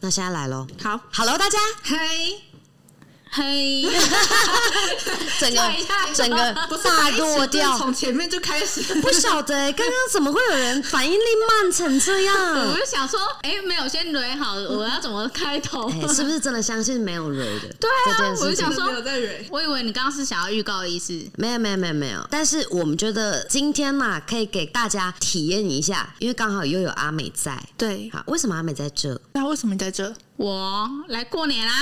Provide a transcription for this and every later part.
那现在来喽好，，Hello 大家，嘿，嘿，整个转一下整个大落掉，从前面就开始，不晓得欸刚刚怎么会有人反应力慢成这样我？就想说，哎、没有先蕊好，我要怎么开头？哎，是不是真的相信没有蕊的？对啊我就想说没有在蕊，我以为你刚刚是想要预告的意思。没有没有没有没有，但是我们觉得今天嘛，可以给大家体验一下，因为刚好又有阿美在。对，好，为什么阿美在这？那为什么你在这？我来过年啦，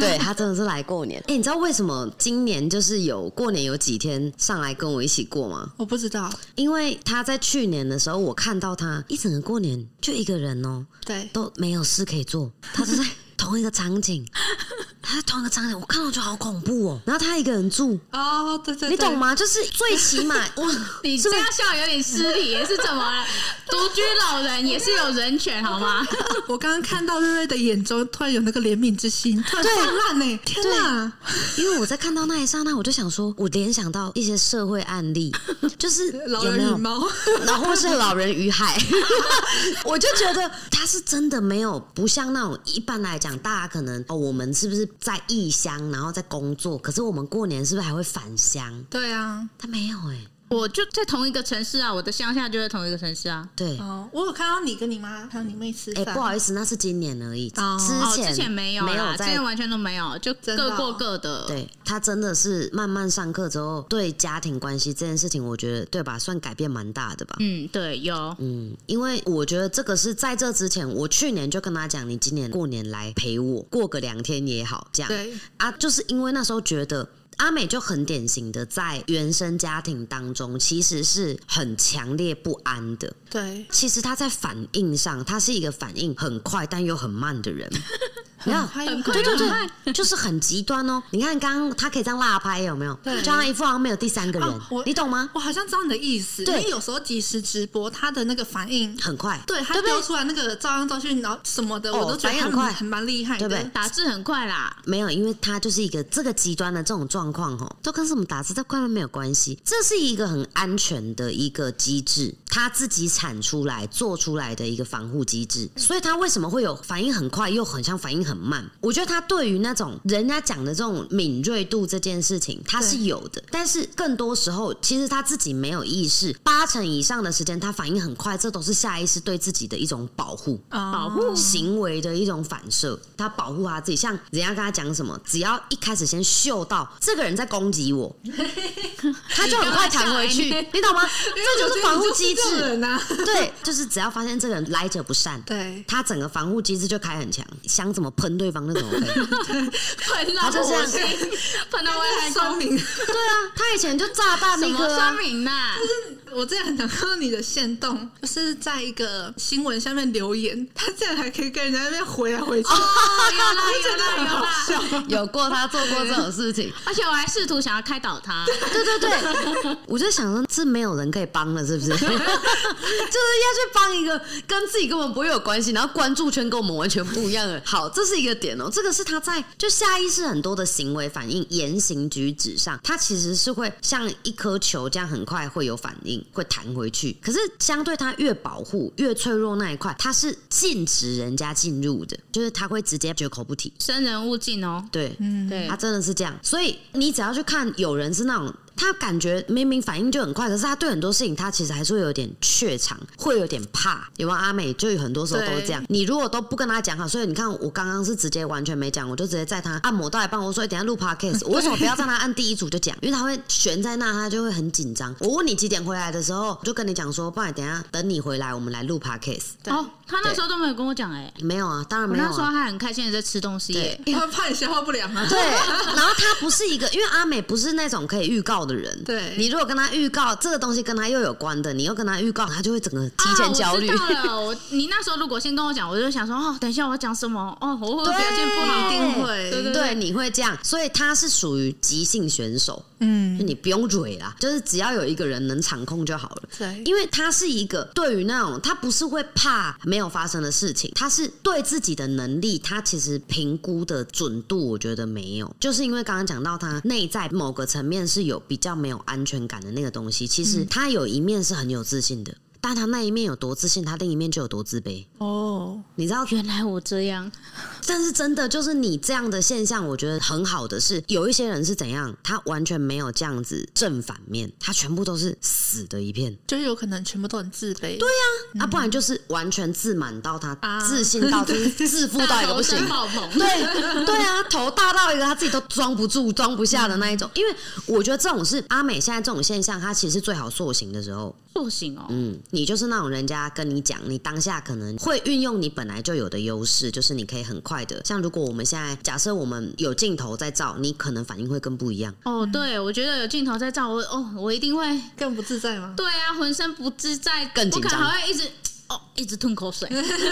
对 他真的是来过年。哎、你知道为什么今年就是有过年有几天上来跟我一起过吗？我不知道，因为他在去年的时候，我看到他一整个过年就一个人哦、对，都没有事可以做，他是在同一个场景，他在同一个场景，我看到就好恐怖哦、然后他一个人住，哦，对对，对？你懂吗？就是最起码哇，你这样笑有点失礼，是怎么了？独居老人也是有人权好吗？我刚刚看到瑞瑞的眼中突然有那个怜悯之心，突然对泛滥呢！天哪，因为我在看到那一刹那，我就想说，我联想到一些社会案例，就是老人与猫，然后是老人与海，我就觉得他是真的没有不像那种一般来讲，大家可能哦，我们是不是在异乡，然后在工作，可是我们过年是不是还会返乡？对啊，他没有哎、我就在同一个城市啊，我的乡下就在同一个城市啊。对，哦，我有看到你跟你妈还有你妹吃哎、饭，不好意思，那是今年而已，哦哦，之前之前没有啦，之没有在前完全都没有，就真的哦各过各的。，对他真的是慢慢上课之后，对家庭关系这件事情，我觉得对吧，算改变蛮大的吧。嗯，对，有。嗯，因为我觉得这个是在这之前，我去年就跟他讲，你今年过年来陪我过个两天也好，这样对，啊，就是因为那时候觉得。阿美就很典型的在原生家庭当中，其实是很强烈不安的。对，其实她在反应上，她是一个反应很快但又很慢的人。很快对对对，就是很极端哦。你看刚刚他可以这样辣拍，有没有？对就像一副好像没有第三个人你懂吗？我好像知道你的意思，因对为有时候即时直播，他的那个反应，很快，对他丢出来那个照样照去，然后什么的，哦我都觉得他反应很快很蛮厉害的，对不对打字很快啦，没有，因为他就是一个这个极端的这种状况，哦，都跟什么打字在快慢没有关系。这是一个很安全的一个机制，他自己产出来、做出来的一个防护机制。所以他为什么会有反应很快，又很像反应很慢？我觉得他对于那种人家讲的这种敏锐度这件事情，他是有的。但是更多时候，其实他自己没有意识，八成以上的时间他反应很快，这都是下意识对自己的一种保护。哦保护行为的一种反射，他保护他自己。像人家跟他讲什么，只要一开始先嗅到这个人在攻击我，他就很快弹回去，你懂吗？这就是防护机制。啊，对，就是只要发现这个人来者不善，对，他整个防护机制就开很强，想怎么喷对方那种 OK。喷到他就这样火星，喷到外太空，酸民。对啊，他以前就炸弹什那颗、么酸啊。民呐？我之前很想看到你的线动，就是在一个新闻下面留言，他竟然还可以跟人家那边回来回去，哦，有啦 我觉有啦有得很好啦，笑。有过他做过这种事情，而且我还试图想要开导他，对对对，我就想说，这没有人可以帮了，是不是？就是要去帮一个跟自己根本不会有关系，然后关注圈跟我们完全不一样的。好，这是一个点哦，这个是他在就下意识很多的行为反应、言行举止上，他其实是会像一颗球这样很快会有反应，会弹回去。可是相对他越保护、越脆弱那一块，他是禁止人家进入的，就是他会直接绝口不提。生人勿近哦。对，嗯，对他，真的是这样，所以你只要去看，有人是那种。他感觉明明反应就很快，可是他对很多事情他其实还是会有点怯场，会有点怕。有没有阿美？就有很多时候都是这样。你如果都不跟他讲好，所以你看我刚刚是直接完全没讲，我就直接在他按摩到一半，我说、欸等下录 podcast，我为什么不要在他按第一组就讲？因为他会悬在那，他就会很紧张。我问你几点回来的时候，我就跟你讲说，不然等下等你回来，我们来录 podcast。对哦，他那时候都没有跟我讲哎，没有啊，当然没有、啊。那时候他很开心的在吃东西耶。因为 怕你消化不良啊。对，然后他不是一个，因为阿美不是那种可以预告的人。对你如果跟他预告这个东西跟他又有关的，你又跟他预告，他就会整个提前焦虑。啊、我知道了，我你那时候如果先跟我讲，我就想说哦，等一下我要讲什么哦，我表现不好？一定会对对对，你会这样，所以他是属于即兴选手，嗯就，你不用蕊啦，就是只要有一个人能场控就好了。对，因为他是一个对于那种他不是会怕没有发生的事情，他是对自己的能力，他其实评估的准度，我觉得没有，就是因为刚刚讲到他内在某个层面是有比较没有安全感的那个东西，其实他有一面是很有自信的。但他那一面有多自信，他另一面就有多自卑。哦，你知道原来我这样，但是真的就是你这样的现象，我觉得很好的是，有一些人是怎样，他完全没有这样子正反面，他全部都是死的一片。就是有可能全部都很自卑。对啊，不然就是完全自满到他啊自信到就是自负到一个不行。爆棚，对对啊，头大到一个他自己都装不住、装不下的那一种。因为我觉得这种是阿美现在这种现象，它其实是最好塑形的时候。塑形哦。嗯，你就是那种人家跟你讲，你当下可能会运用你本来就有的优势，就是你可以很快的。像如果我们现在假设我们有镜头在照，你可能反应会更不一样。哦，对，我觉得有镜头在照我，哦，我一定会，更不自在吗？对啊，浑身不自在，更紧张能还会一直，哦，一直吞口水。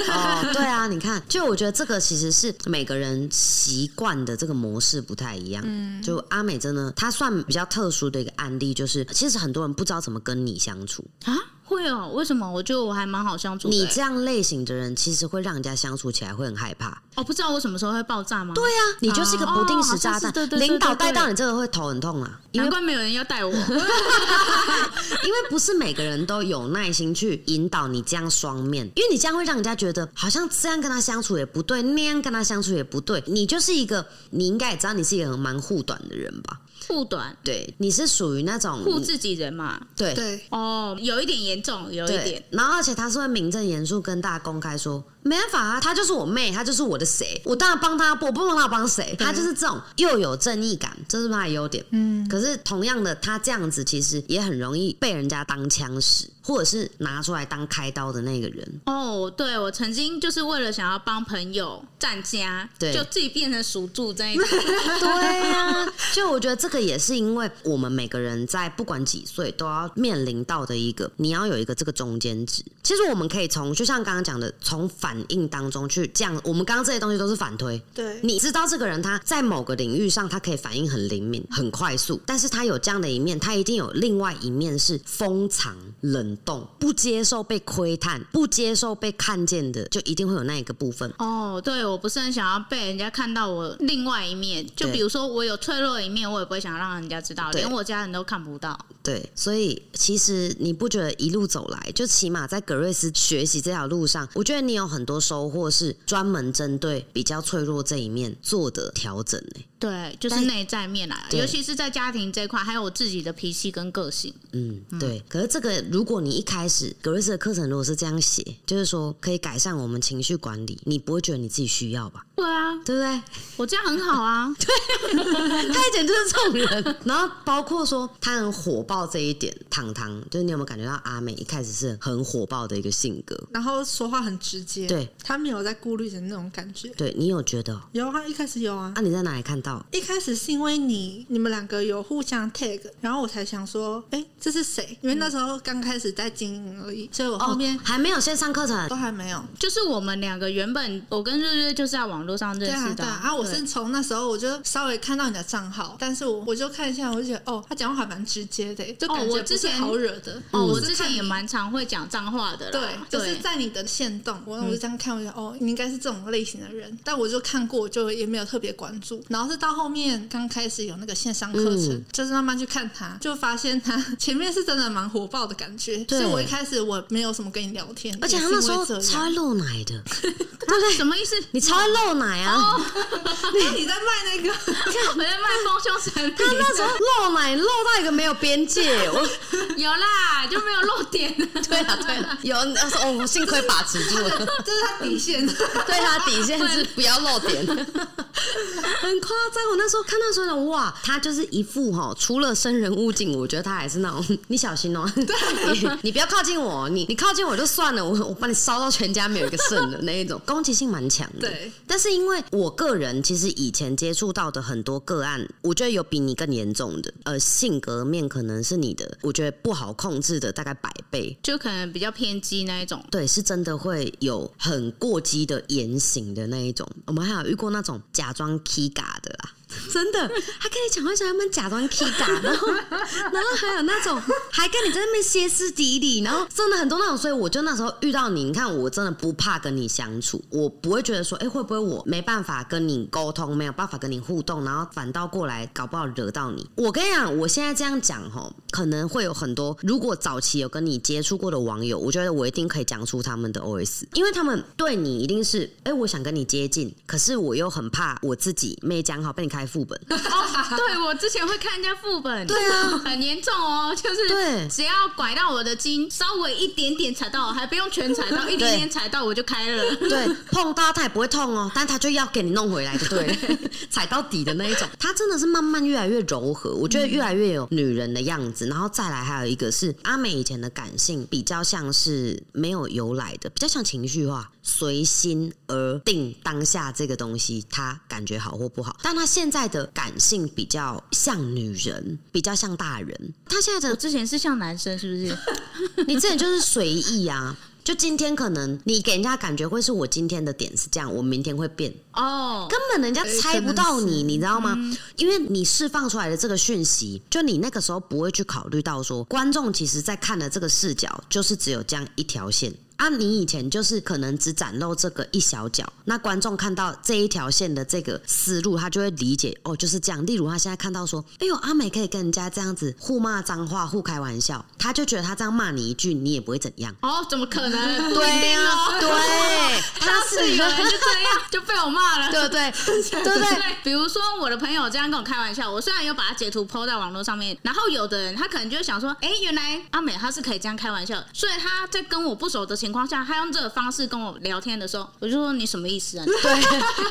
哦，对啊，你看，就我觉得这个其实是每个人习惯的这个模式不太一样。嗯，就阿美真的，她算比较特殊的一个案例，就是其实很多人不知道怎么跟你相处。啊，会哦？为什么？我觉得我还蛮好相处的欸。你这样类型的人，其实会让人家相处起来会很害怕。哦，不知道我什么时候会爆炸吗？对啊，你就是一个不定时炸弹领导带到你这个会头很痛啊，因为难怪没有人要带我。因为不是每个人都有耐心去引导你这样双面，因为你这样会让人家觉得好像这样跟他相处也不对，那样跟他相处也不对。你就是一个，你应该也知道你是一个很蛮护短的人吧？护短对，你是属于那种护自己人嘛。对对，哦，有一点严重，有一对点。，然后而且他是会名正言顺跟大家公开说，没办法啊，她就是我妹，她就是我的谁，我当然帮她，我不帮她帮谁？她就是这种又有正义感，这是她的优点。嗯，可是同样的，她这样子其实也很容易被人家当枪使，或者是拿出来当开刀的那个人。哦，对，我曾经就是为了想要帮朋友站家，对就自己变成属猪这一种。对呀、就我觉得这个也是因为我们每个人在不管几岁都要面临到的一个，你要有一个这个中间值。其实我们可以从就像刚刚讲的，从反应当中去这样，我们刚刚这些东西都是反推。对，你知道这个人他在某个领域上，他可以反应很灵敏、很快速，但是他有这样的一面，他一定有另外一面是封藏、冷冻、不接受被窥探、不接受被看见的，就一定会有那一个部分。哦，对，我不是很想要被人家看到我另外一面，就比如说我有脆弱的一面，我也不会想让人家知道，连我家人都看不到。对，所以其实你不觉得一路走来，就起码在格瑞斯学习这条路上，我觉得你有很很多收获是专门针对比较脆弱这一面做的调整呢、对，就是内在面来，了尤其是在家庭这一块，还有我自己的脾气跟个性。嗯，对。可是这个，如果你一开始格瑞斯的课程如果是这样写，就是说可以改善我们情绪管理，你不会觉得你自己需要吧？对啊，对不对？我这样很好啊。对他一点就是这种人，然后包括说他很火爆这一点，糖糖，就是你有没有感觉到阿美一开始是很火爆的一个性格？然后说话很直接，对，他没有在顾虑的那种感觉。对你有觉得哦？有啊，一开始有啊啊，，你在哪里看到？一开始是因为你你们两个有互相 tag，然后我才想说，哎、这是谁？因为那时候刚开始在经营而已，所以我后面哦、还没有线上课程都还没有。就是我们两个原本，我跟瑞瑞就是在网络上认对啊，识的对啊，啊，我是从那时候我就稍微看到你的账号，但是我我就看一下，我就觉得哦，他讲话还蛮直接的，就感哦觉不是我之前好惹的。哦，我之前也蛮常会讲脏话的啦。对，就是在你的线动，我我就这样看，我就哦，你应该是这种类型的人，但我就看过，就也没有特别关注。然后是到后面刚开始有那个线上课程，嗯就是慢慢去看他，就发现他 前面是真的蛮火爆的感觉。对所以我一开始我没有什么跟你聊天，而且他那时候因为这样超爱露奶的，什么意思？你超爱露奶啊！哎你在卖那个，我在卖丰胸产品，他那时候露奶露到一个没有边界，我有啦，就没有漏点。对啊对了，有哦，我幸亏把持住了，这是他底线。对他底线是不要露点，很夸张。我那时候看到时候哇，他就是一副哈，除了生人勿近，我觉得他还是那种你小心哦、你你不要靠近我，你你靠近我就算了，我我把你烧到全家没有一个剩的那一种，攻击性蛮强的。对，但是因为我个人其实以前接触到的很多个案，我觉得有比你更严重的，呃，性格面可能是你的，我觉得不好控制的大概百倍。就可能比较偏激那一种。对，是真的会有很过激的言行的那一种。我们还有遇过那种假装 K 嘎的啦，真的，还跟你讲话时候他们假装 K 嘎，然后然后还有那种还跟你在那边歇斯底里，然后真的很多那种，所以我就那时候遇到你，你看我真的不怕跟你相处，我不会觉得说，哎、会不会我没办法跟你沟通，没有办法跟你互动，然后反倒过来搞不好惹到你。我跟你讲，我现在这样讲吼，可能会有很多，如果早期有跟你接触过的网友，我觉得我一定可以讲出他们的 OS，因为他们对你一定是，哎、我想跟你接近，可是我又很怕我自己没讲好被你看开副本。哦，对我之前会看人家副本，对啊很严重哦，就是对只要拐到我的筋，稍微一点点踩到，还不用全踩到，一点点踩到我就开了。对，碰到它也不会痛哦，但它就要给你弄回来，就对了，踩到底的那一种。它真的是慢慢越来越柔和，我觉得越来越有女人的样子。然后再来还有一个是阿美以前的感性比较像是没有由来的，比较像情绪化，随心而定当下这个东西，他感觉好或不好。但他现在的感性比较像女人，比较像大人。他现在的我之前是像男生，是不是？你之前就是随意啊。就今天可能你给人家感觉会是我今天的点是这样，我明天会变，哦，根本人家猜不到你，你知道吗？因为你释放出来的这个讯息，就你那个时候不会去考虑到说，观众其实在看的这个视角就是只有这样一条线。啊，你以前就是可能只展露这个一小角，那观众看到这一条线的这个思路，他就会理解哦，就是这样。例如他现在看到说，哎呦，阿美可以跟人家这样子互骂脏话、互开玩笑，他就觉得他这样骂你一句，你也不会怎样。哦，怎么可能？对呀。对，他是有人就这样就被我骂了，对不对？对不对？对，比如说我的朋友这样跟我开玩笑，我虽然有把他截图 PO 在网络上面，然后有的人他可能就会想说，哎、原来阿美她是可以这样开玩笑，所以他在跟我不熟的情况下，他用这个方式跟我聊天的时候，我就说你什么意思啊？对，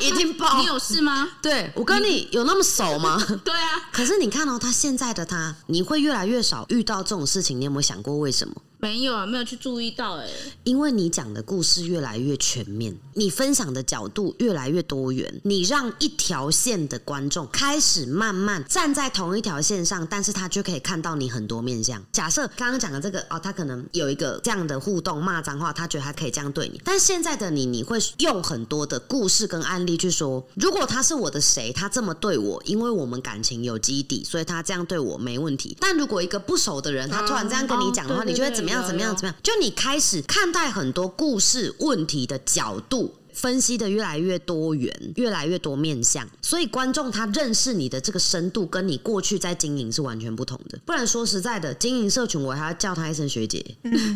一定爆你。有事吗？对我跟你有那么熟吗？对啊，可是你看哦，他现在的他，你会越来越少遇到这种事情。你有没有想过为什么？没有啊，没有去注意到哎、因为你讲的故事越来越全面，你分享的角度越来越多元，你让一条线的观众开始慢慢站在同一条线上，但是他就可以看到你很多面相。假设刚刚讲的这个哦，他可能有一个这样的互动，骂脏话，他觉得他可以这样对你，但现在的你，你会用很多的故事跟案例去说，如果他是我的谁，他这么对我，因为我们感情有基底，所以他这样对我没问题。但如果一个不熟的人，他突然这样跟你讲的话，哦对对你就会怎么怎么样？怎么样？怎么样？就你开始看待很多故事问题的角度。分析的越来越多元，越来越多面向，所以观众他认识你的这个深度，跟你过去在经营是完全不同的。不然说实在的，经营社群我还要叫他一声学姐，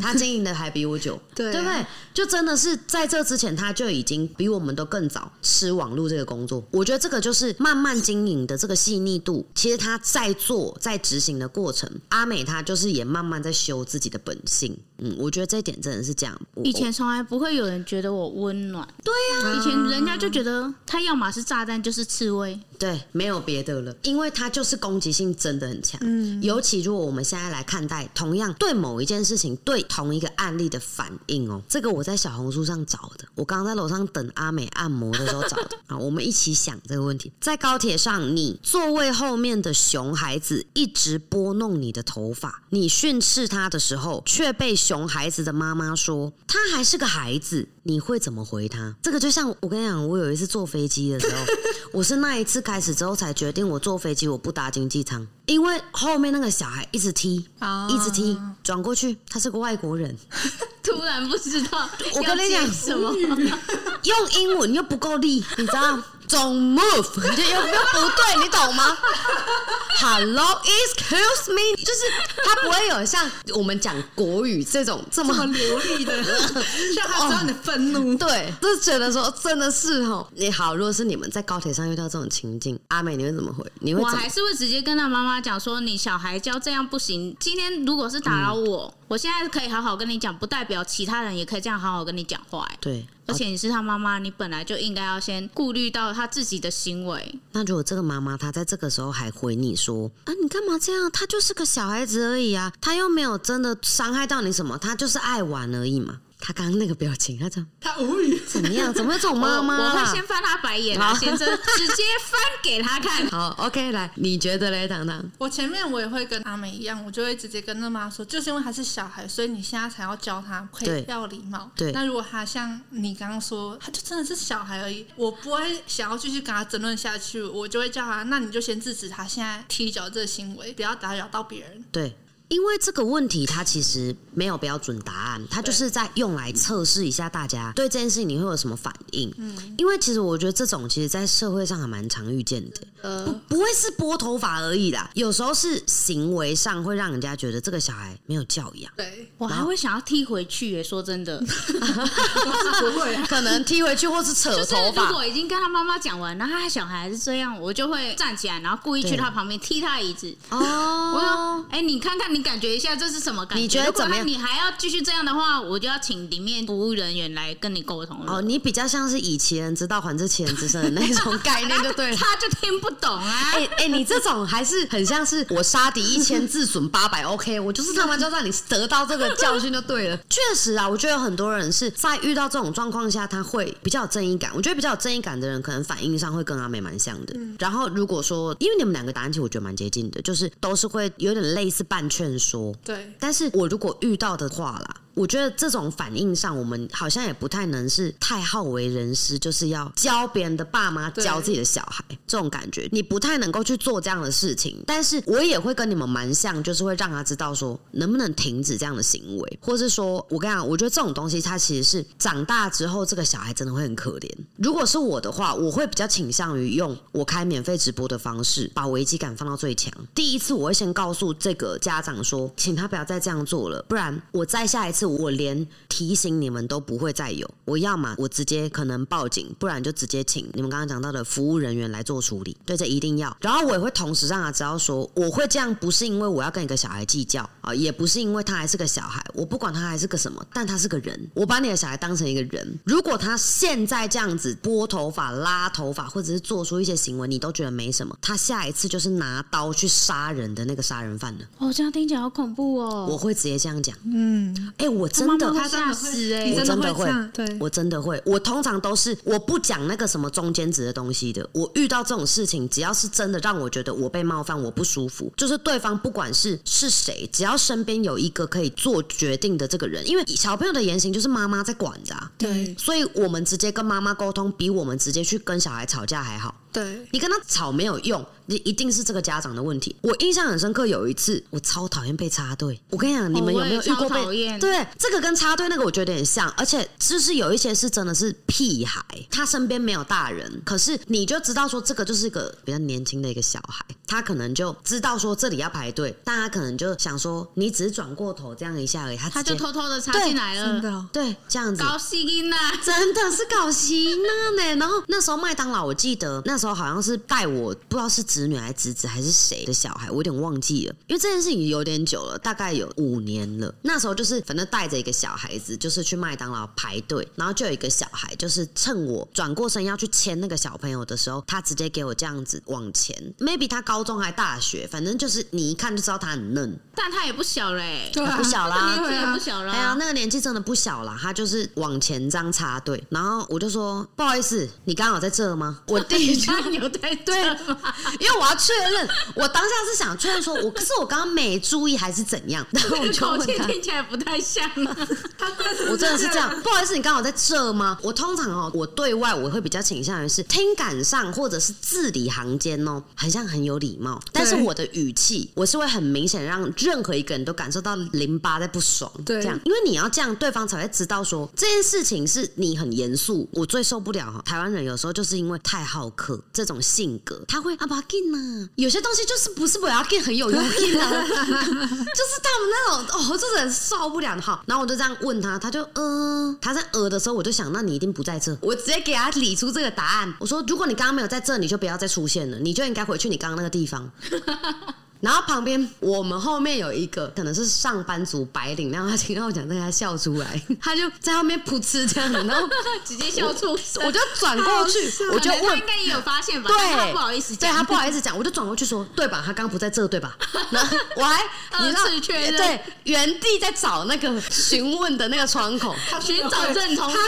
他经营的还比我久，对啊对不对？就真的是在这之前，他就已经比我们都更早吃网络这个工作。我觉得这个就是慢慢经营的这个细腻度，其实他在做在执行的过程，阿美她就是也慢慢在修自己的本性。嗯，我觉得这一点真的是这样。以前从来不会有人觉得我温暖，对呀、以前人家就觉得他要么是炸弹，就是刺猬。对，没有别的了，因为它就是攻击性真的很强。嗯，尤其如果我们现在来看待同样对某一件事情、对同一个案例的反应哦，这个我在小红书上找的，我刚刚在楼上等阿美按摩的时候找的 啊，我们一起想这个问题。在高铁上，你座位后面的熊孩子一直拨弄你的头发，你训斥他的时候，却被熊孩子的妈妈说他还是个孩子，你会怎么回他？这个就像我跟你讲，我有一次坐飞机的时候，我是那一次开始之后才决定，我坐飞机我不搭经济舱，因为后面那个小孩一直踢，啊一直踢，转过去，他是个外国人，突然不知道我跟你讲什么，用英文又不够力，你知道？总 move 你就又又不对，你懂吗？Hello，excuse me，就是他不会有像我们讲国语这种这么流利的，像他知道你的愤怒。对，就觉得说真的是哦，你好，如果是你们在高铁上遇到这种情境，阿美你会怎么回？你会我还？是会直接跟他妈妈讲说，你小孩教这样不行。今天如果是打扰我，我现在可以好好跟你讲，不代表其他人也可以这样好好跟你讲话、欸。对，而且你是他妈妈，你本来就应该要先顾虑到他自己的行为。那如果这个妈妈她在这个时候还回你说啊，你干嘛这样？他就是个小孩子而已啊，他又没有真的伤害到你什么，他就是爱玩而已嘛。他刚刚那个表情，他怎他无语。怎么样？怎么会这种我妈妈啦我会先翻他白眼先生直接翻给他看。好，OK，来，你觉得嘞，糖糖？我前面我也会跟他们一样，我就会直接跟那妈说，就是因为他是小孩，所以你现在才要教他可以要礼貌。对那如果他像你刚刚说，他就真的是小孩而已，我不会想要继续跟他争论下去，我就会叫他，那你就先制止他现在踢脚这个行为，不要打扰到别人。对。因为这个问题，它其实没有标准答案，它就是在用来测试一下大家对这件事情你会有什么反应。嗯，因为其实我觉得这种其实，在社会上还蛮常遇见的。呃不不会是拨头发而已啦，有时候是行为上会让人家觉得这个小孩没有教养，对，我还会想要踢回去耶，说真的，不会啊。可能踢回去或是扯就是头发。如果已经跟他妈妈讲完，然后他小孩还是这样，我就会站起来，然后故意去他旁边踢他椅子。我哦说，哎、你看看，你感觉一下这是什么感觉？你觉得如果怎么样你还要继续这样的话，我就要请里面服务人员来跟你沟通了。哦，你比较像是以其人之道还治其人之身的那种概念，就对了。他就听不懂啊。哎哎、你这种还是很像是我杀敌一千自损八百，OK，我就是他妈就让你得到这个教训就对了。确实啊，我觉得有很多人是在遇到这种状况下，他会比较有正义感。我觉得比较有正义感的人，可能反应上会跟阿美蛮像的。然后如果说，因为你们两个答案其实我觉得蛮接近的，就是都是会有点类似半劝说。对，但是我如果遇到的话啦，我觉得这种反应上，我们好像也不太能是太好为人师，就是要教别人的爸妈教自己的小孩这种感觉，你不太能够去做这样的事情。但是我也会跟你们蛮像，就是会让他知道说能不能停止这样的行为，或是说我跟你讲，我觉得这种东西它其实是长大之后，这个小孩真的会很可怜。如果是我的话，我会比较倾向于用我开免费直播的方式，把危机感放到最强。第一次我会先告诉这个家长说，请他不要再这样做了，不然我再下一次我连提醒你们都不会再有。我要么我直接可能报警，不然就直接请你们刚刚讲到的服务人员来做处理。对，这一定要。然后我也会同时让他知道说，我会这样不是因为我要跟一个小孩计较啊，也不是因为他还是个小孩，我不管他还是个什么，但他是个人，我把你的小孩当成一个人。如果他现在这样子拨头发、拉头发，或者是做出一些行为，你都觉得没什么，他下一次就是拿刀去杀人的那个杀人犯了。哦，这样听起来好恐怖哦。我会直接这样讲。嗯，哎、我真的吓死哎、我真的会我真的会，我通常都是我不讲那个什么中间值的东西的。我遇到这种事情，只要是真的让我觉得我被冒犯，我不舒服，就是对方不管是是谁，只要身边有一个可以做决定的这个人，因为小朋友的言行就是妈妈在管的、啊，对所以我们直接跟妈妈沟通，比我们直接去跟小孩吵架还好。对，你跟他吵没有用，你一定是这个家长的问题。我印象很深刻，有一次我超讨厌被插队。我跟你讲，你们有没有遇过被？超讨厌对，这个跟插队那个我觉得有点像，而且就是有一些是真的是屁孩，他身边没有大人，可是你就知道说这个就是一个比较年轻的一个小孩，他可能就知道说这里要排队，但他可能就想说你只是转过头这样一下而已，他他就偷偷的插进来了，真的哦对这样子高兴呐、真的是搞洗脑呢。然后那时候麦当劳，我记得那时候好像是带我不知道是侄女还是侄子还是谁的小孩，我有点忘记了，因为这件事情有点久了，大概有五年了。那时候就是反正带着一个小孩子，就是去麦当劳排队，然后就有一个小孩，就是趁我转过身要去牵那个小朋友的时候，他直接给我这样子往前，maybe 他高中还大学，反正就是你一看就知道他很嫩。但他也不小嘞、对啊。不小啦。年纪也不小了、哎呀，那个年纪真的不小了，他就是往前这样插队，然后我就说不好意思，你刚好在这吗？我第一句他 有在对吗？因为我要确认，我当下是想确认说，我可是我刚刚没注意还是怎样，然后我就问他。听起来不太像啊。我真的是这样，不好意思，你刚好在这吗？我通常哦，我对外我会比较倾向于是听感上或者是字里行间哦，很像很有礼貌，但是我的语气我是会很明显让任何一个人都感受到淋巴在不爽，对这样，因为你要这样，对方才会知道说这件事情是你很严肃。我最受不了哈，台湾人有时候就是因为太好客这种性格，他会啊不要紧呐，有些东西就是不是不要金很有用劲啊，就是他们那种哦，这人受不了哈。然后我就这样问他，他就呃，他在呃的时候，我就想，那你一定不在这。我直接给他理出这个答案，我说，如果你刚刚没有在这，你就不要再出现了，你就应该回去你刚刚那个地方。然后旁边我们后面有一个可能是上班族白领，然后他听到我讲这个，他笑出来，他就在后面噗嗤这样子，然后 直接笑出声。我就转过去，我就问他应。该也有发现吧？对他，不好意思对，他不好意思讲，我就转过去说，对吧？他刚刚不在这，对吧？然后我还二次确认对，原地在找那个询问的那个窗口。寻找认同感。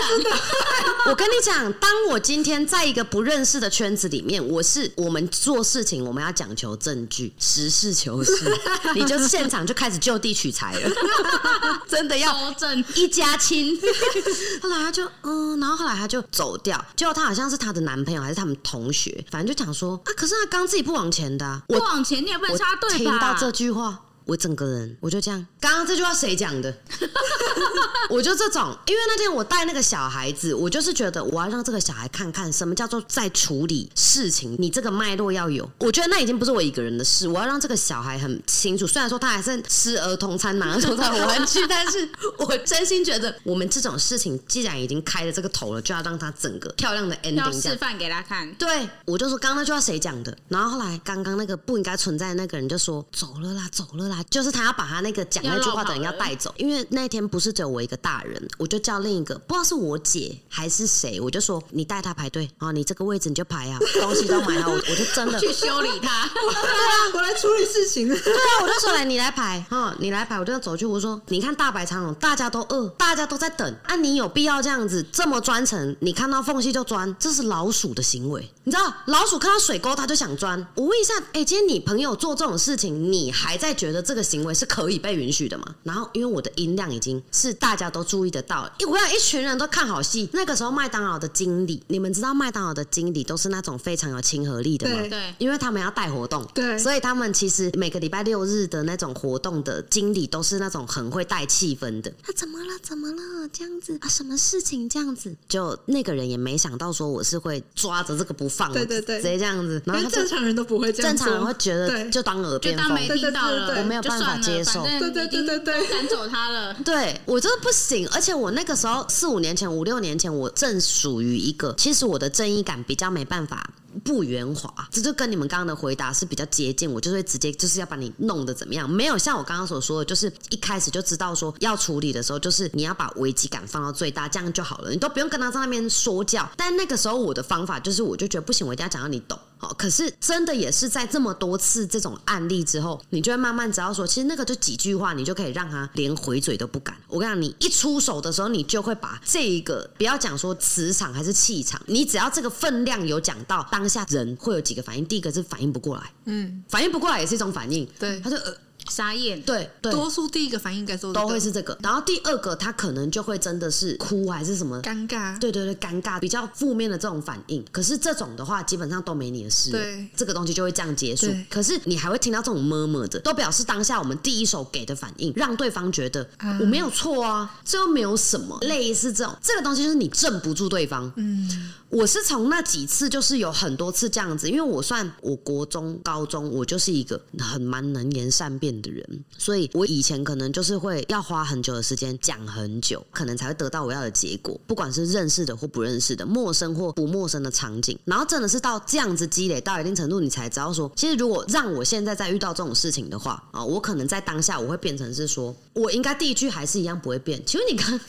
我跟你讲，当我今天在一个不认识的圈子里面，我是我们做事情我们要讲求证据，实事求是，你就现场就开始就地取材了，真的要收证一家亲。后来他就嗯，然后后来他就走掉，结果他好像是他的男朋友还是他们同学，反正就讲说啊，可是他刚自己不往前的啊、不我往前你也不能插队吧？听到这句话，我整个人我就这样。刚刚这句话谁讲的？我就这种，因为那天我带那个小孩子，我就是觉得我要让这个小孩看看什么叫做在处理事情，你这个脉络要有。我觉得那已经不是我一个人的事，我要让这个小孩很清楚。虽然说他还是吃儿童餐、拿儿童餐的玩具，但是 我真心觉得我们这种事情既然已经开了这个头了，就要让他整个漂亮的 ending。示范给他看。对，我就说刚刚那句话谁讲的？然后后来刚刚那个不应该存在的那个人就说走了啦，走了啦，就是他要把他那个讲那句话的人要带走，因为那天不是只有我一个大人，我就叫另一个不知道是我姐还是谁，我就说你带他排队啊，你这个位置你就排啊，东西都买好，我我就真的 去修理他，对啊我来处理事情。对啊，我就说来，你来排，哈，你来排，我就要走去，我说，你看大排长龙，大家都饿，大家都在等，啊，你有必要这样子这么专程？你看到缝隙就钻，这是老鼠的行为，你知道，老鼠看到水沟它就想钻。我问一下，哎、今天你朋友做这种事情，你还在觉得这个行为是可以被允许的嘛？然后，因为我的音量已经是大家都注意得到了，因为我想一群人都看好戏。那个时候，麦当劳的经理，你们知道麦当劳的经理都是那种非常有亲和力的吗？对对因为他们要带活动，对所以他们其实每个礼拜六日的那种活动的经理都是那种很会带气氛的。他怎么了？怎么了？这样子啊？什么事情？这样子？就那个人也没想到说我是会抓着这个不放，对对对直接这样子，然后正常人都不会这样，正常人会觉得就当耳边风就当没。听到了，有办法接受对对对对对赶走他了。对我真的不行，而且我那个时候四五年前、五六年前，我正属于一个，其实我的正义感比较没办法不圆滑，这就跟你们刚刚的回答是比较接近，我就会直接就是要把你弄得怎么样，没有像我刚刚所说的，就是一开始就知道说要处理的时候，就是你要把危机感放到最大，这样就好了，你都不用跟他在那边说教。但那个时候我的方法就是，我就觉得不行，我一定要讲到你懂。好，可是真的也是在这么多次这种案例之后，你就会慢慢知道说，其实那个就几句话，你就可以让他连回嘴都不敢。我跟你讲，你一出手的时候，你就会把这一个不要讲说磁场还是气场，你只要这个分量有讲到，当下人会有几个反应。第一个是反应不过来，嗯，反应不过来也是一种反应。对他说呃，傻眼，对对。多数第一个反应该说的都会是这个，然后第二个他可能就会真的是哭还是什么。尴尬，对对对，尴尬，比较负面的这种反应。可是这种的话，基本上都没你的事。了，对。这个东西就会这样结束。可是你还会听到这种么么的，都表示当下我们第一手给的反应，让对方觉得、啊。我没有错啊，这又没有什么，类似这种。这个东西就是你镇不住对方。嗯，我是从那几次，就是有很多次这样子，因为我算我国中、高中，我就是一个很蛮能言善辩的人，所以我以前可能就是会要花很久的时间讲很久，可能才会得到我要的结果，不管是认识的或不认识的，陌生或不陌生的场景，然后真的是到这样子积累到一定程度，你才知道说，其实如果让我现在再遇到这种事情的话，啊，我可能在当下我会变成是说，我应该第一句还是一样不会变。请问你刚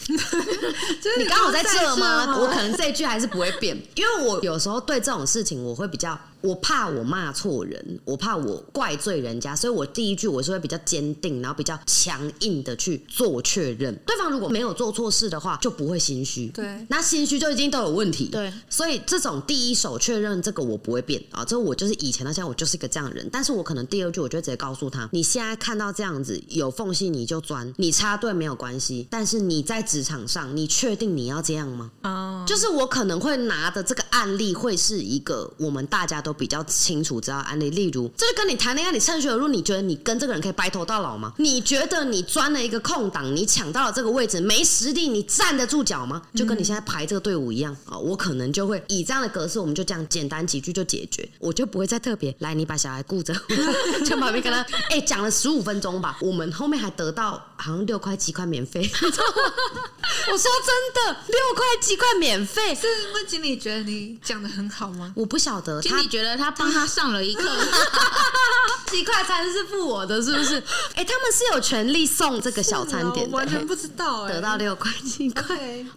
你刚好在这吗？我可能这一句还是不会变，因为我有时候对这种事情我会比较，我怕我骂错人，我怕我怪罪人家，所以我第一句我是会比较坚定，然后比较强硬的去做确认。对方如果没有做错事的话，就不会心虚。对那心虚就已经都有问题。对，所以这种第一手确认这个我不会变啊，这我就是以前到现在我就是一个这样的人，但是我可能第二句我就直接告诉他，你现在看到这样子有缝隙你就钻，你插队没有关系，但是你在职场上，你确定你要这样吗？哦，就是我可能会拿的这个案例会是一个我们大家都比较清楚知道的案例，例如，这就跟你谈恋爱，你趁虚而入，你觉得你跟这个人可以白头到老吗？你觉得你钻了一个空档，你抢到了这个位置，没实力，你站得住脚吗？就跟你现在排这个队伍一样啊、我可能就会以这样的格式，我们就这样简单几句就解决，我就不会再特别来，你把小孩顾着，就旁边跟他哎讲、了十五分钟吧，我们后面还得到好像六块七块免费。我说真的，六块七块免费，是因为经理觉得你讲的很好吗？我不晓得他经理觉得他帮他上了一课，几块餐是付我的，是不是？哎、他们是有权利送这个小餐点的、我完全不知道哎、得到六块七块。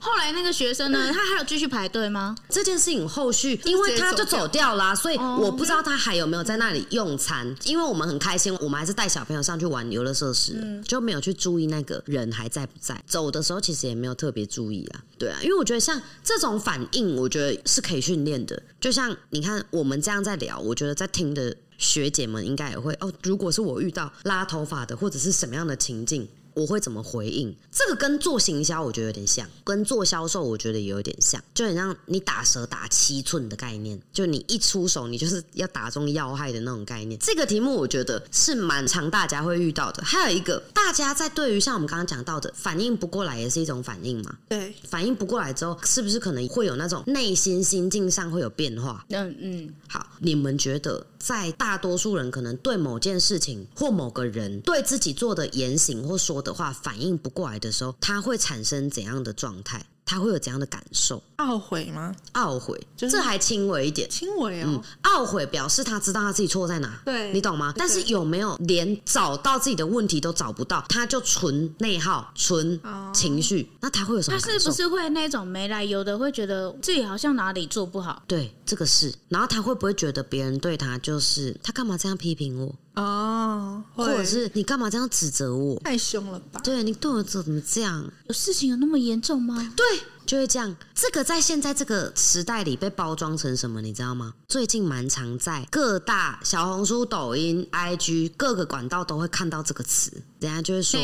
后来那个学生呢，他还有继续排队吗？这件事情后续，因为他就走掉啦、所以我不知道他还有没有在那里用餐。因为我们很开心，我们还是带小朋友上去玩游乐设施，就没有去注意那个人还在不在。走的时候其实也没有特别注意啊，对啊，因为我觉得像这种反应，我觉得是可以训练的。就像你看我们这样在聊，我觉得在听的学姐们应该也会哦。如果是我遇到拉头发的，或者是什么样的情境，我会怎么回应？这个跟做行销我觉得有点像，跟做销售我觉得也有点像，就很像你打蛇打七寸的概念，就你一出手你就是要打中要害的那种概念。这个题目我觉得是蛮常大家会遇到的。还有一个，大家在对于像我们刚刚讲到的反应不过来，也是一种反应嘛。对，反应不过来之后，是不是可能会有那种内心心境上会有变化？嗯嗯，好，你们觉得在大多数人可能对某件事情或某个人对自己做的言行或说的话反应不过来的时候，他会产生怎样的状态？他会有怎样的感受？懊悔吗？懊悔，就是这还轻微一点。轻微嗯哦，，懊悔表示他知道他自己错在哪，对你懂吗？但是有没有连找到自己的问题都找不到，他就纯内耗、纯哦情绪，那他会有什么他？是不是会那种没来由的，会觉得自己好像哪里做不好？对，这个是。然后他会不会觉得别人对他就是他干嘛这样批评我，哦，或者是你干嘛这样指责我？太凶了吧？对你对我怎么这样？有事情有那么严重吗？对，就会这样。这个在现在这个时代里被包装成什么，你知道吗？最近蛮常在各大小红书、抖音、IG 各个管道都会看到这个词，人家就会说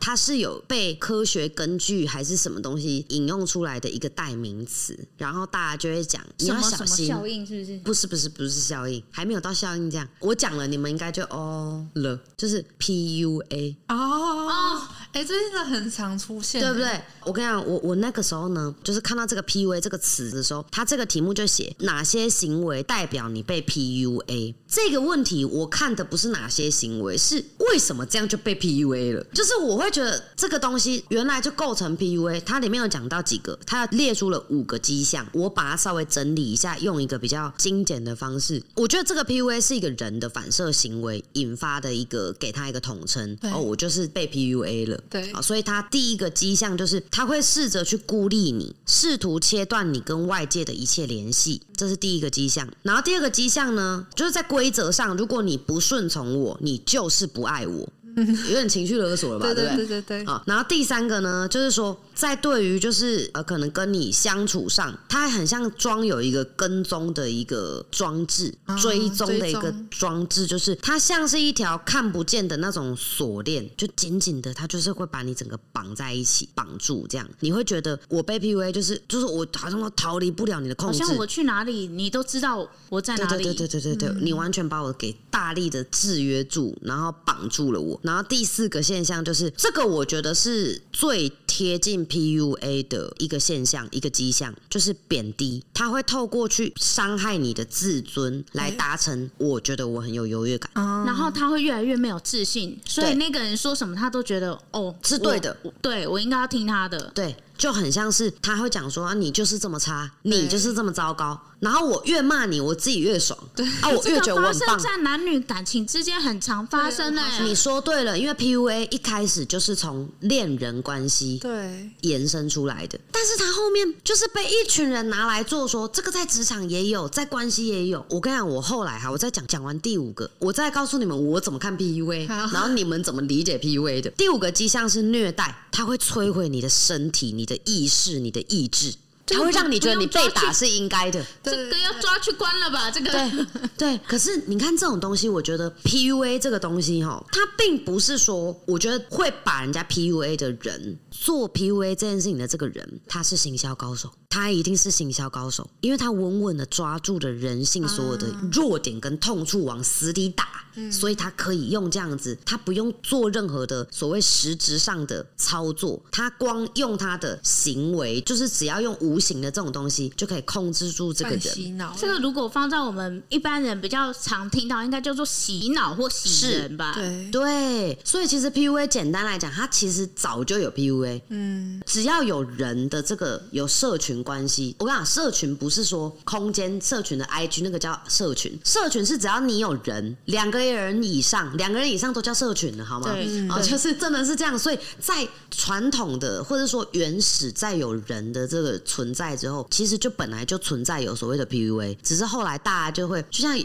它是有被科学根据还是什么东西引用出来的一个代名词，然后大家就会讲你要小心。效应是不是？不是不是不是效应，还没有到效应这样。我讲了，你们应该就哦了，就是 PUA。哦，哎，这真的很常出现，对不？对？我跟你讲，我我那个时候呢，就是看到这个 PUA 这个词的时候，它这个题目就写哪些行为代表你被 PUA 这个问题，我看的不是哪些行为，是为什么这样就被 PUA 了？就是我会觉得这个东西原来就构成 PUA，它里面有讲到几个，它列出了五个迹象，我把它稍微整理一下，用一个比较精简的方式，我觉得这个 PUA 是一个人的反射行为引发的一个，给他一个统称。哦，我就是被 PUA 了。对，所以他第一个迹象就是他会试着去孤立你，试图切断你跟外界的一切联系，这是第一个迹象。然后第二个迹象呢，就是在规则上，如果你不顺从我，你就是不爱我，有点情绪勒索了吧？对对对不对啊，然后第三个呢，就是说，在对于就是呃，可能跟你相处上，它很像装有一个跟踪的一个装置，啊追踪的一个装置，就是它像是一条看不见的那种锁链，就紧紧的，它就是会把你整个绑在一起，绑住这样。你会觉得我被 PUA，就是就是我好像都逃离不了你的控制，好像我去哪里，你都知道我在哪里。对对对对对对对，你完全把我给大力的制约住，然后绑住了我。然后第四个现象就是，这个我觉得是最贴近 PUA 的一个现象，一个迹象，就是贬低。他会透过去伤害你的自尊，来达成我觉得我很有优越感。然后他会越来越没有自信，所以那个人说什么他都觉得哦是对的对我应该要听他的。对，就很像是他会讲说啊，你就是这么差，你就是这么糟糕。然后我越骂你，我自己越爽。对啊，我越觉得我发很棒。生在男女感情之间很常发生欸呢、你说对了，因为 PUA 一开始就是从恋人关系对，延伸出来的，但是他后面就是被一群人拿来做说，这个在职场也有，在关系也有。我跟你讲，我后来哈，我再讲讲完第五个，我再告诉你们我怎么看 PUA，然后你们怎么理解 PUA 的。第五个迹象是虐待，它会摧毁你的身体、你的意识、你的意志，它会让你觉得你被打是应该的。这个要抓去关了吧？这个对对，可是你看这种东西，我觉得 PUA 这个东西哈，它并不是说，我觉得会把人家 PUA 的人做 PUA 这件事情的这个人，他是行销高手，他一定是行销高手，因为他稳稳的抓住了人性所有的弱点跟痛处往死里打，所以他可以用这样子，他不用做任何的所谓实质上的操作，他光用他的行为，就是只要用无形的这种东西就可以控制住这个人。洗脑，这个如果放在我们一般人比较常听到，应该叫做洗脑或洗人吧？对，对，所以其实 PUA 简单来讲，它其实早就有 PUA。嗯，只要有人的这个有社群关系，我跟你讲，社群不是说空间社群的 IG 那个叫社群，社群是只要你有人，两个人以上，两个人以上都叫社群了，好吗？对哦，就是真的是这样。所以在传统的或者说原始在有人的这个存在之后，其实就本来就存在有所谓的 PUA，只是后来大家就会就像。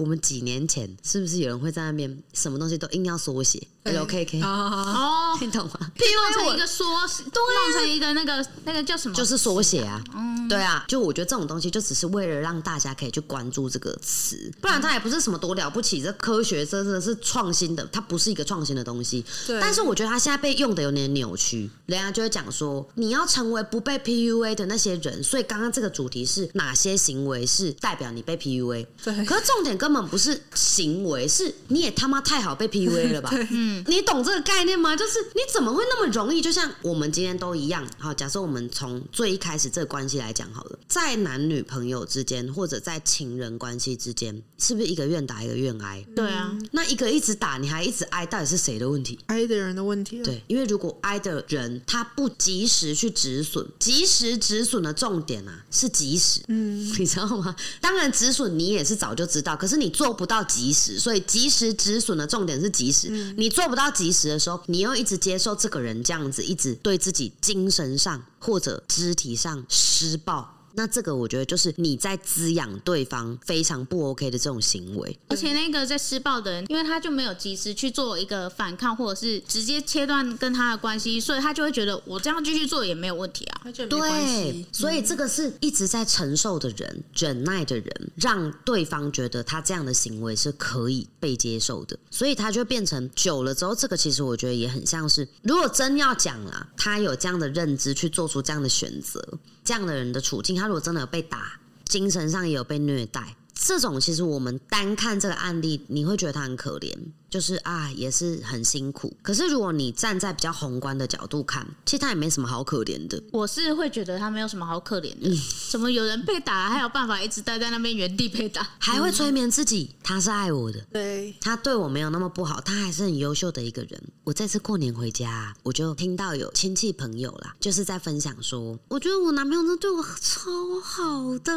我们几年前是不是有人会在那边什么东西都硬要缩写？LKK，啊，哦，听懂吗？弄成一个缩，弄成一个那个那个叫什么？就是缩写啊，对啊，就我觉得这种东西就只是为了让大家可以去关注这个词，不然它也不是什么多了不起，这科学真的是创新的，它不是一个创新的东西。对但是我觉得它现在被用的有点扭曲，人家就会讲说，你要成为不被 PUA 的那些人，所以刚刚这个主题是哪些行为是代表你被 PUA？对可是重点根本不是行为，是你也他妈太好被 PUA 了吧？嗯，你懂这个概念吗？就是你怎么会那么容易？就像我们今天都一样，好，假设我们从最一开始这个关系来讲好了，在男女朋友之间，或者在情人关系之间，是不是一个愿打一个愿挨？对啊，那一个一直打，你还一直挨，到底是谁的问题？挨的人的问题了，对，因为如果挨的人他不及时去止损，及时止损的重点啊是及时，嗯，你知道吗？当然止损你也是早就知道，可是你做不到及时，所以及时止损的重点是及时。你做不到及时的时候，你又一直接受这个人这样子，一直对自己精神上或者肢体上施暴。那这个我觉得就是你在滋养对方非常不 OK 的这种行为，而且那个在施暴的人，因为他就没有及时去做一个反抗，或者是直接切断跟他的关系，所以他就会觉得我这样继续做也没有问题啊。对系，，所以这个是一直在承受的人、忍耐的人，让对方觉得他这样的行为是可以被接受的，所以他就变成久了之后，这个其实我觉得也很像是，如果真要讲啦，他有这样的认知去做出这样的选择，这样的人的处境，他如果真的有被打，精神上也有被虐待。这种其实我们单看这个案例，你会觉得他很可怜，就是啊，也是很辛苦。可是如果你站在比较宏观的角度看，其实他也没什么好可怜的。我是会觉得他没有什么好可怜的，怎么有人被打还有办法一直待在那边原地被打？还会催眠自己，他是爱我的，对，他对我没有那么不好，他还是很优秀的一个人。我这次过年回家啊，我就听到有亲戚朋友啦，就是在分享说，我觉得我男朋友真的对我超好的，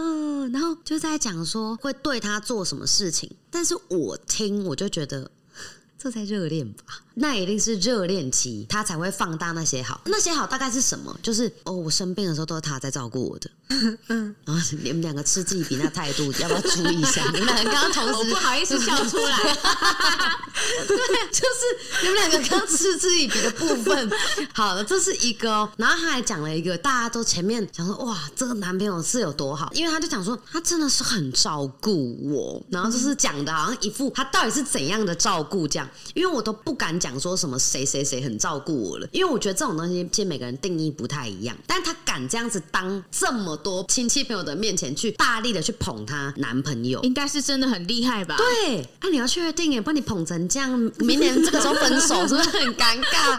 然后就在讲说会对他做什么事情，但是我听我就觉得。这才热恋吧？那一定是热恋期，他才会放大那些好。那些好大概是什么？就是哦，我生病的时候都是他在照顾我的。嗯，然后你们两个嗤之以鼻那态度，要不要注意一下？你们两个刚刚同时我不好意思笑出来。对，就是你们两个刚嗤之以鼻的部分。好了，这是一个哦。然后他还讲了一个，大家都前面想说，哇，这个男朋友是有多好，因为他就讲说，他真的是很照顾我，然后就是讲的好像一副他到底是怎样的照顾这样，因为我都不敢讲说什么谁谁谁很照顾我了，因为我觉得这种东西其实每个人定义不太一样，但他敢这样子当这么多亲戚朋友的面前去大力的去捧她男朋友，应该是真的很厉害吧？对，啊，你要确定耶，把你捧成这样，明年这个时候分手是不是很尴尬？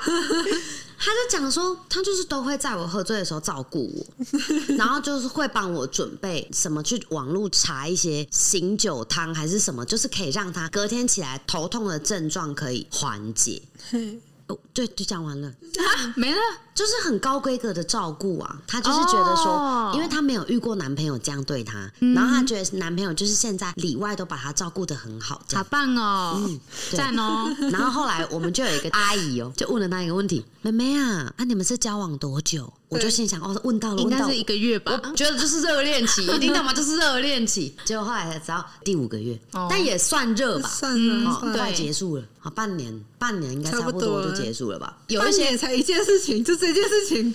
他就讲说，他就是都会在我喝醉的时候照顾我，然后就是会帮我准备什么去网络查一些醒酒汤还是什么，就是可以让他隔天起来头痛的症状可以缓解。对，就讲完了。啊，没了。就是很高规格的照顾啊，她就是觉得说哦因为她没有遇过男朋友这样对她，然后她觉得男朋友就是现在里外都把她照顾的很好，好。棒哦，嗯赞哦！然后后来我们就有一个阿姨哦，就问了她一个问题：妹妹啊，啊你们是交往多久？我就心想哦，问到了，应该是一。个月吧。我觉得就是热恋期，一定要么就是热恋期。结果后来才知道第五个月，哦但也算热吧，算了，哦，算了快对结束了，好，半年，半年应该差不多就结束了吧？有半一些，年才一件事情，就这件事情，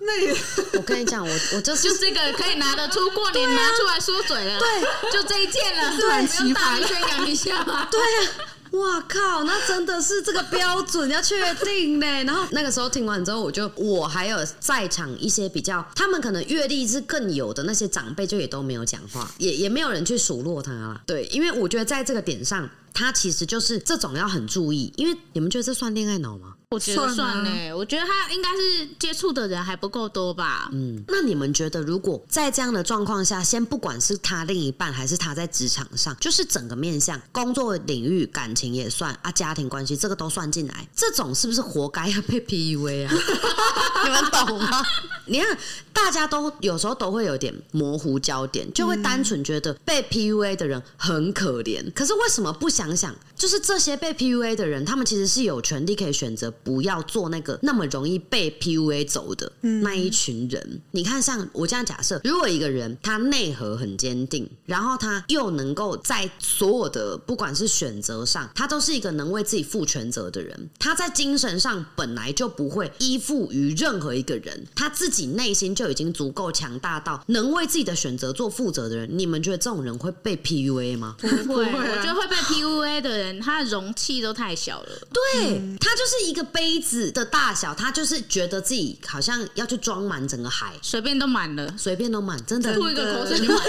那也我跟你讲，我我就是就这个可以拿得出，过年拿出来说嘴了。对，就这一件了，突然不用大力宣扬一下吗？对啊，哇靠，那真的是这个标准要确定呢。然后那个时候听完之后，我就我还有在场一些比较，他们可能阅历是更有的那些长辈，就也都没有讲话，也也没有人去数落他了。对，因为我觉得在这个点上。他其实就是这种要很注意，因为你们觉得这算恋爱脑吗？我觉得算啊算、我觉得他应该是接触的人还不够多吧。嗯，那你们觉得，如果在这样的状况下，先不管是他另一半还是他在职场上，就是整个面向工作领域、感情也算啊，家庭关系这个都算进来，这种是不是活该要被 PUA 啊？你们懂吗？你看，大家都有时候都会有点模糊焦点，就会单纯觉得被 PUA 的人很可怜。可是为什么不想想，就是这些被 PUA 的人，他们其实是有权利可以选择不要做那个那么容易被 PUA 走的那一群人。你看，像我这样假设，如果一个人他内核很坚定，然后他又能够在所有的不管是选择上，他都是一个能为自己负全责的人，他在精神上本来就不会依附于任何一个人，他自己内心就已经足够强大到能为自己的选择做负责的人。你们觉得这种人会被 PUA 吗？不会，我觉得会被 PUA 的人，他的容器都太小了。对，他就是一个杯子的大小，他就是觉得自己好像要去装满整个海，随便都满了，随便都满，真的。吐一个口水就满了。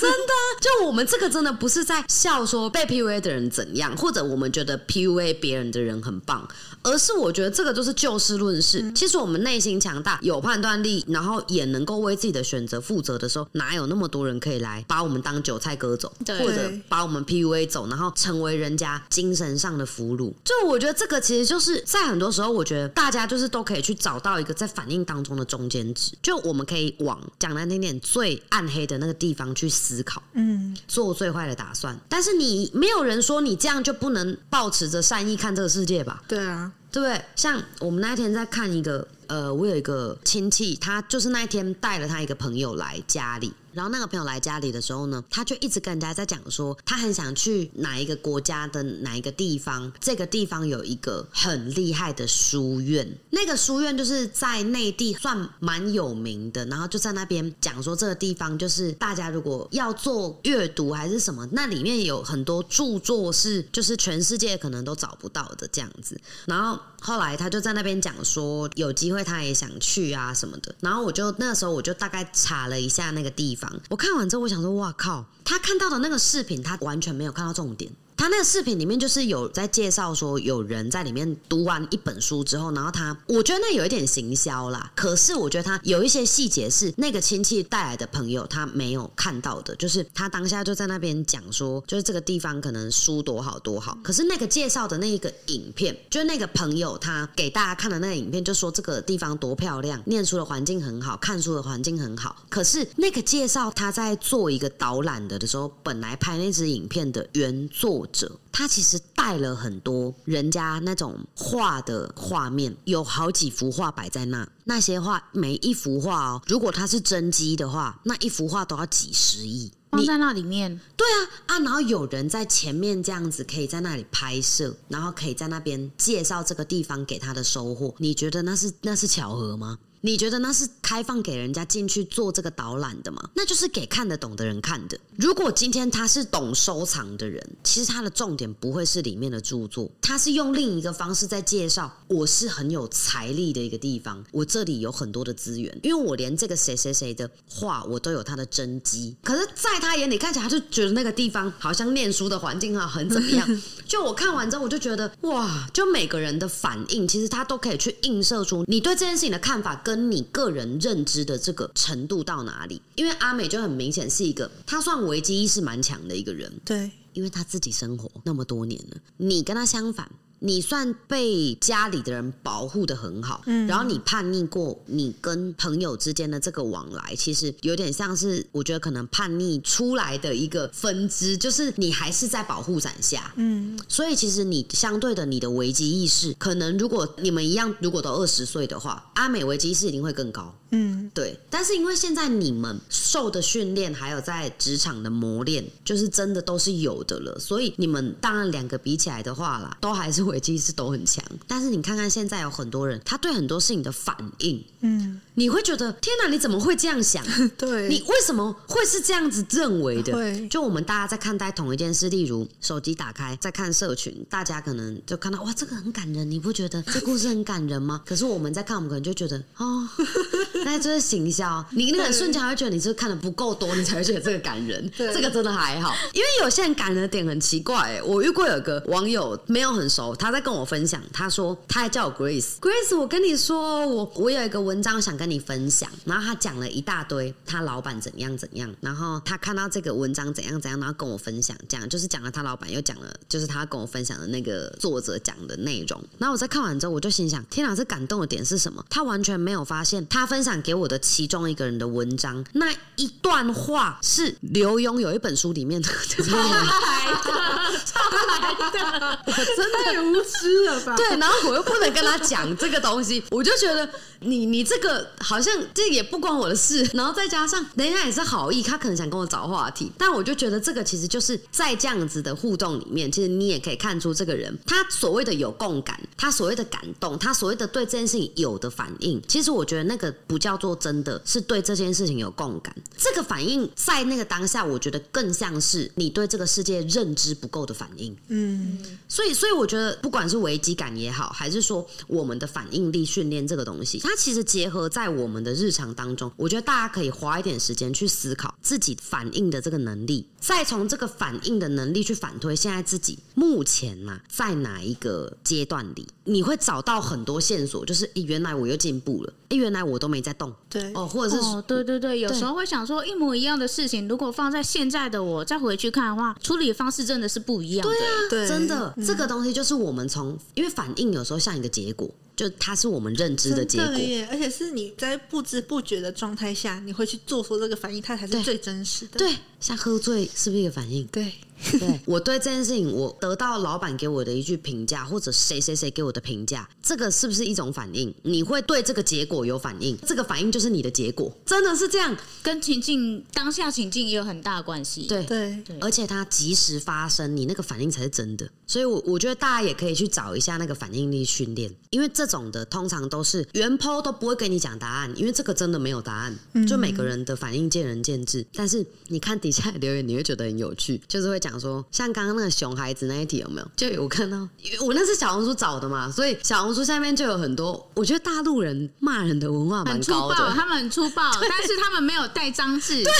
真的，就我们这个真的不是在笑说被 PUA 的人怎样，或者我们觉得 PUA 别人的人很棒，而是我觉得这个就是就事论事。其实我们内心强大、有判断力，然后也能够为自己的选择负责的时候，哪有那么多人可以来把我们当韭菜割走，对或者把我们 PUA 走，然后成为人家精神上的俘虏？就我觉得这个其实就是在很多时候，我觉得大家就是都可以去找到一个在反应当中的中间值，就我们可以往讲难听点最暗黑的那个地方去思考。嗯，做最坏的打算，但是你没有人说你这样就不能保持着善意看这个世界吧？对啊，对不对？像我们那天在看一个，呃，我有一个亲戚，他就是那一天带了他一个朋友来家里。然后那个朋友来家里的时候呢，他就一直跟人家在讲说，他很想去哪一个国家的哪一个地方，这个地方有一个很厉害的书院，那个书院就是在内地算蛮有名的，然后就在那边讲说这个地方就是大家如果要做阅读还是什么，那里面有很多著作是就是全世界可能都找不到的这样子，然后后来他就在那边讲说，有机会他也想去啊什么的。然后我就那时候我就大概查了一下那个地方，我看完之后我想说，哇靠！他看到的那个视频，他完全没有看到重点。他那个视频里面就是有在介绍说，有人在里面读完一本书之后，然后他，我觉得那有一点行销啦。可是我觉得他有一些细节是那个亲戚带来的朋友他没有看到的，就是他当下就在那边讲说，就是这个地方可能书多好多好。可是那个介绍的那一个影片，就是那个朋友他给大家看的那个影片，就说这个地方多漂亮，念书的环境很好，看书的环境很好。可是那个介绍他在做一个导览的的时候，本来拍那支影片的原作者，他其实带了很多人家那种画的画面，有好几幅画摆在那。那些画每一幅画哦，如果它是真机的话，那一幅画都要几十亿。放在那里面，对啊啊，然后有人在前面这样子，可以在那里拍摄，然后可以在那边介绍这个地方给他的收获。你觉得那是那是巧合吗？你觉得那是开放给人家进去做这个导览的吗？那就是给看得懂的人看的。如果今天他是懂收藏的人，其实他的重点不会是里面的著作，他是用另一个方式在介绍我是很有财力的一个地方，我这里有很多的资源，因为我连这个谁谁谁的画我都有他的真迹。可是，在他眼里看起来，他就觉得那个地方好像念书的环境啊，很怎么样。就我看完之后，我就觉得哇，就每个人的反应，其实他都可以去映射出你对这件事情的看法，跟你个人认知的这个程度到哪里。因为阿美就很明显是一个，她算危机意识蛮强的一个人，对，因为他自己生活那么多年了，你跟他相反。你算被家里的人保护的很好，嗯。然后你叛逆过，你跟朋友之间的这个往来，其实有点像是我觉得可能叛逆出来的一个分支，就是你还是在保护伞下，嗯，所以其实你相对的你的危机意识，可能如果你们一样，如果都二十岁的话，阿美危机意识一定会更高。嗯，对，但是因为现在你们受的训练，还有在职场的磨练，就是真的都是有的了，所以你们当然两个比起来的话啦，都还是会危机是都很强，但是你看看现在有很多人，他对很多事情的反应，嗯，你会觉得天哪，你怎么会这样想？对，你为什么会是这样子认为的？对就我们大家在看待同一件事，例如手机打开在看社群，大家可能就看到哇，这个很感人，你不觉得这故事很感人吗？可是我们在看，我们可能就觉得哦，那就是行销。你那个瞬间还会觉得你是是看的不够多，你才会觉得这个感人。对这个真的还好，因为有些人感人的点很奇怪、欸。我遇过有个网友没有很熟，他在跟我分享，他说他还叫我 Grace，Grace，我跟你说，我我有一个文章想跟你分享，然后他讲了一大堆他老板怎样怎样，然后他看到这个文章怎样怎样，然后跟我分享，讲就是讲了他老板，又讲了就是他跟我分享的那个作者讲的内容。然后我在看完之后，我就心想，天哪，这感动的点是什么？他完全没有发现，他分享给我的其中一个人的文章那一段话是刘墉有一本书里面的。来 的，超来的，真的太无知了吧？对，然后我又不能跟他讲这个东西，我就觉得你你这个好像这也不关我的事，然后再加上人家也是好意，他可能想跟我找话题，但我就觉得这个其实就是在这样子的互动里面，其实你也可以看出这个人他所谓的有共感，他所谓的感动，他所谓的对这件事情有的反应，其实我觉得那个不叫做真的是对这件事情有共感，这个反应在那个当下，我觉得更像是你对这个世界认知不够的反应。嗯，所以，所以我觉得，不管是危机感也好，还是说我们的反应力训练这个东西，它其实结合在我们的日常当中，我觉得大家可以花一点时间去思考自己反应的这个能力，再从这个反应的能力去反推现在自己目前嘛、在哪一个阶段里，你会找到很多线索，就是诶原来我又进步了，诶原来我都没在动对，哦，或者是哦，对对对，有时候会想说一模一样的事情，如果放在现在的我再回去看的话，处理方式真的是不一样的。对真的，这个东西就是我们从，因为反应有时候像一个结果，就它是我们认知的结果而且是你在不知不觉的状态下，你会去做出这个反应，它才是最真实的。对，像喝醉是不是一个反应？对，对 我对这件事情，我得到老板给我的一句评价，或者谁谁谁给我的评价，这个是不是一种反应？你会对这个结果有反应，这个反应就是你的结果，真的是这样。跟情境当下情境也有很大的关系。对对，而且它及时发生，你那个反应才是真的。所以我，我觉得大家也可以去找一下那个反应力训练，因为这种的通常都是原 po 都不会给你讲答案，因为这个真的没有答案，就每个人的反应见仁见智。但是你看底下留言，你会觉得很有趣，就是会讲说，像刚刚那个熊孩子那一题有没有？就有看到，因为我那是小红书找的嘛，所以小红书下面就有很多，我觉得大陆人骂人的文化蛮很粗暴，高的。他们很粗暴，但是他们没有带脏字。对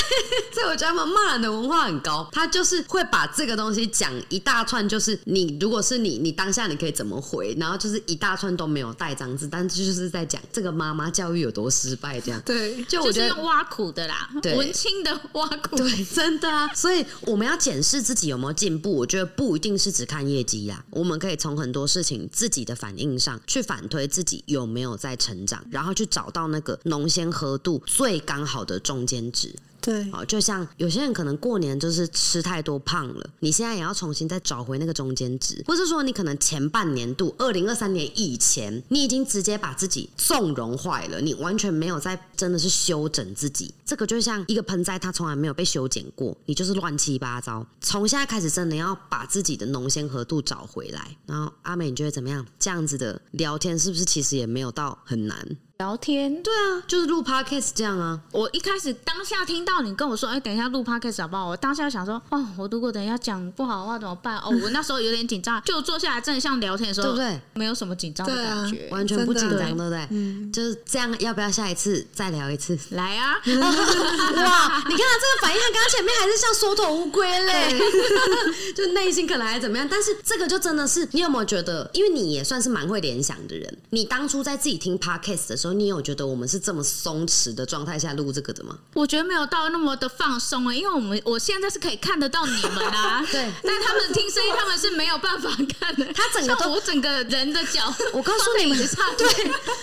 所以我觉得他们骂人的文化很高，他就是会把这个东西讲一大串，就是你如果是你，你当下你可以怎么回，然后就是一大串都没有带脏字，但就是在讲这个妈妈教育有多失败，这样。对，就我觉得就是用挖苦的啦，对文青的挖苦。对，真的啊，所以我们要检视自自己有没有进步。我觉得不一定是只看业绩呀，我们可以从很多事情自己的反应上去反推自己有没有在成长，然后去找到那个浓鲜合度最刚好的中间值。对，哦，就像有些人可能过年就是吃太多胖了，你现在也要重新再找回那个中间值，或是说你可能前半年度二零二三年以前，你已经直接把自己纵容坏了，你完全没有在真的是修整自己。这个就像一个盆栽，它从来没有被修剪过，你就是乱七八糟。从现在开始，真的要把自己的浓鲜和度找回来。然后阿美，你觉得怎么样？这样子的聊天是不是其实也没有到很难？聊天，对啊，就是录 podcast 这样啊。我一开始当下听到你跟我说，哎、等一下录 podcast 好不好？我当下想说，哦，我如果等一下讲不好的话怎么办？哦，我那时候有点紧张，就坐下来真的像聊天的时候，对不对？没有什么紧张的感觉。完全不紧张，对不对？嗯就是这样。要不要下一次再聊一次？来啊，哇，你看他这个反应，他刚刚前面还是像缩头乌龟嘞，就内心可能还怎么样，但是这个就真的是，你有没有觉得？因为你也算是蛮会联想的人，你当初在自己听 podcast 的时候，你有觉得我们是这么松弛的状态下录这个的吗？我觉得没有到那么的放松啊、因为我们我现在是可以看得到你们啊，对但他们听声音，他们是没有办法看的。他整个我整个人的脚，我告诉你们，对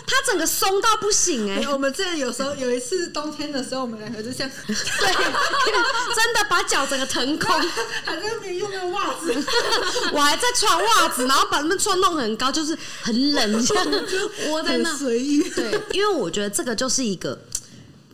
他整个松到不行哎、我们这有时候有一次冬天的时候，我们两个就像对，真的把脚整个腾空。还在那边用那个袜子，我还在穿袜子，然后把他们穿弄很高，就是很冷，这样窝在那。随意。对，因为我觉得这个就是一个。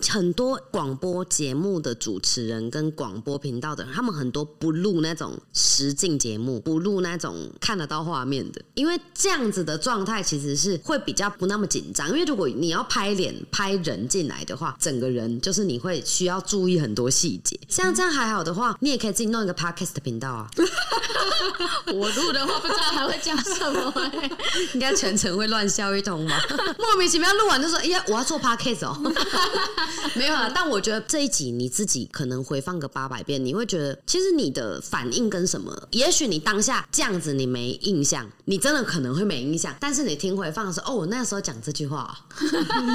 很多广播节目的主持人跟广播频道的人，他们很多不录那种实境节目，不录那种看得到画面的，因为这样子的状态其实是会比较不那么紧张。因为如果你要拍脸、拍人进来的话，整个人就是你会需要注意很多细节。像这样还好的话，你也可以自己弄一个 podcast 的频道啊，我录的话不知道还会讲什么、欸。应该全程会乱笑一通吧？莫名其妙录完就说：“哎呀，我要做 podcast 哦。” 没有啊，但我觉得这一集你自己可能回放个八百遍，你会觉得其实你的反应跟什么，也许你当下这样子你没印象，你真的可能会没印象，但是你听回放的时候，哦，我那时候讲这句话、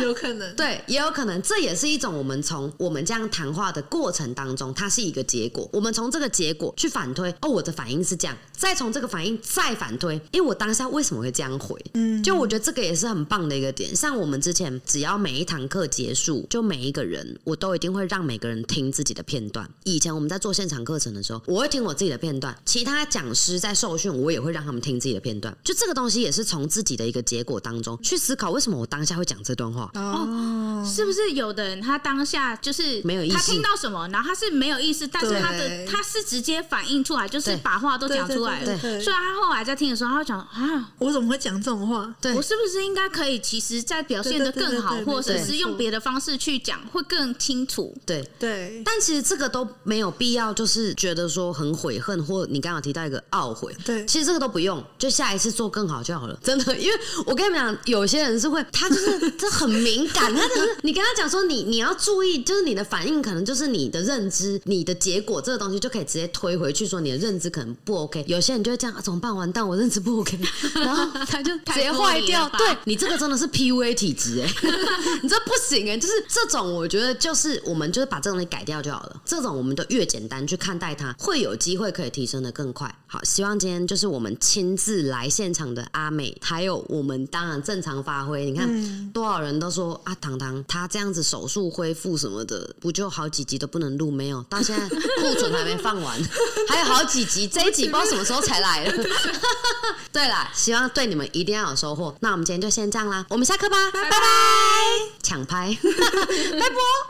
有可能。对，也有可能，这也是一种我们从我们这样谈话的过程当中，它是一个结果。我们从这个结果去反推，哦，我的反应是这样，再从这个反应再反推，因为我当下为什么会这样回？嗯，就我觉得这个也是很棒的一个点。像我们之前，只要每一堂课结束，就每一个人，我都一定会让每个人听自己的片段。以前我们在做现场课程的时候，我会听我自己的片段，其他讲师在受训，我也会让他们听自己的片段。就这个东西也是从自己的一个结果当中去思考，为什么我当下会讲这段话。哦，是不是有的人他当下就是没有意识他听到什么，然后他是没有意思，但是他的他是直接反映出来，就是把话都讲出来了。对所以他后来在听的时候，他会讲啊，我怎么会讲这种话？对我是不是应该可以，其实再表现的更好，或者是用别的方式去讲，会更清楚。对，对，但其实这个都没有必要，就是觉得说很悔恨，或你刚刚提到一个懊悔，对其实这个都不用，就下一次做更好就好了，真的。因为我跟你们讲，有些人是会，他就是 这很敏感，他就是你跟他讲说你你要注意，就是你的反应可能就是你的认知、你的结果这个东西就可以直接推回去，说你的认知可能不 OK。有些人就会这样、啊、怎么办？完蛋，我认知不 OK，然后他就直接坏掉。对你这个真的是 PUA 体质哎、你这不行哎、就是这种我觉得就是我们就是把这东西改掉就好了。这种我们都越简单去看待它，会有机会可以提升的更快。好，希望今天就是我们亲自来现场的阿美，还有我们当然正常发挥。你看、多少人都说啊，糖糖他这样子手术恢复什么的，不就好几集都不能录？没有，到现在库存还没放完，还有好几集，这一集不知道什么时候才来了。对啦，希望对你们一定要有收获。那我们今天就先这样啦，我们下课吧，拜拜，抢拍，拜拜。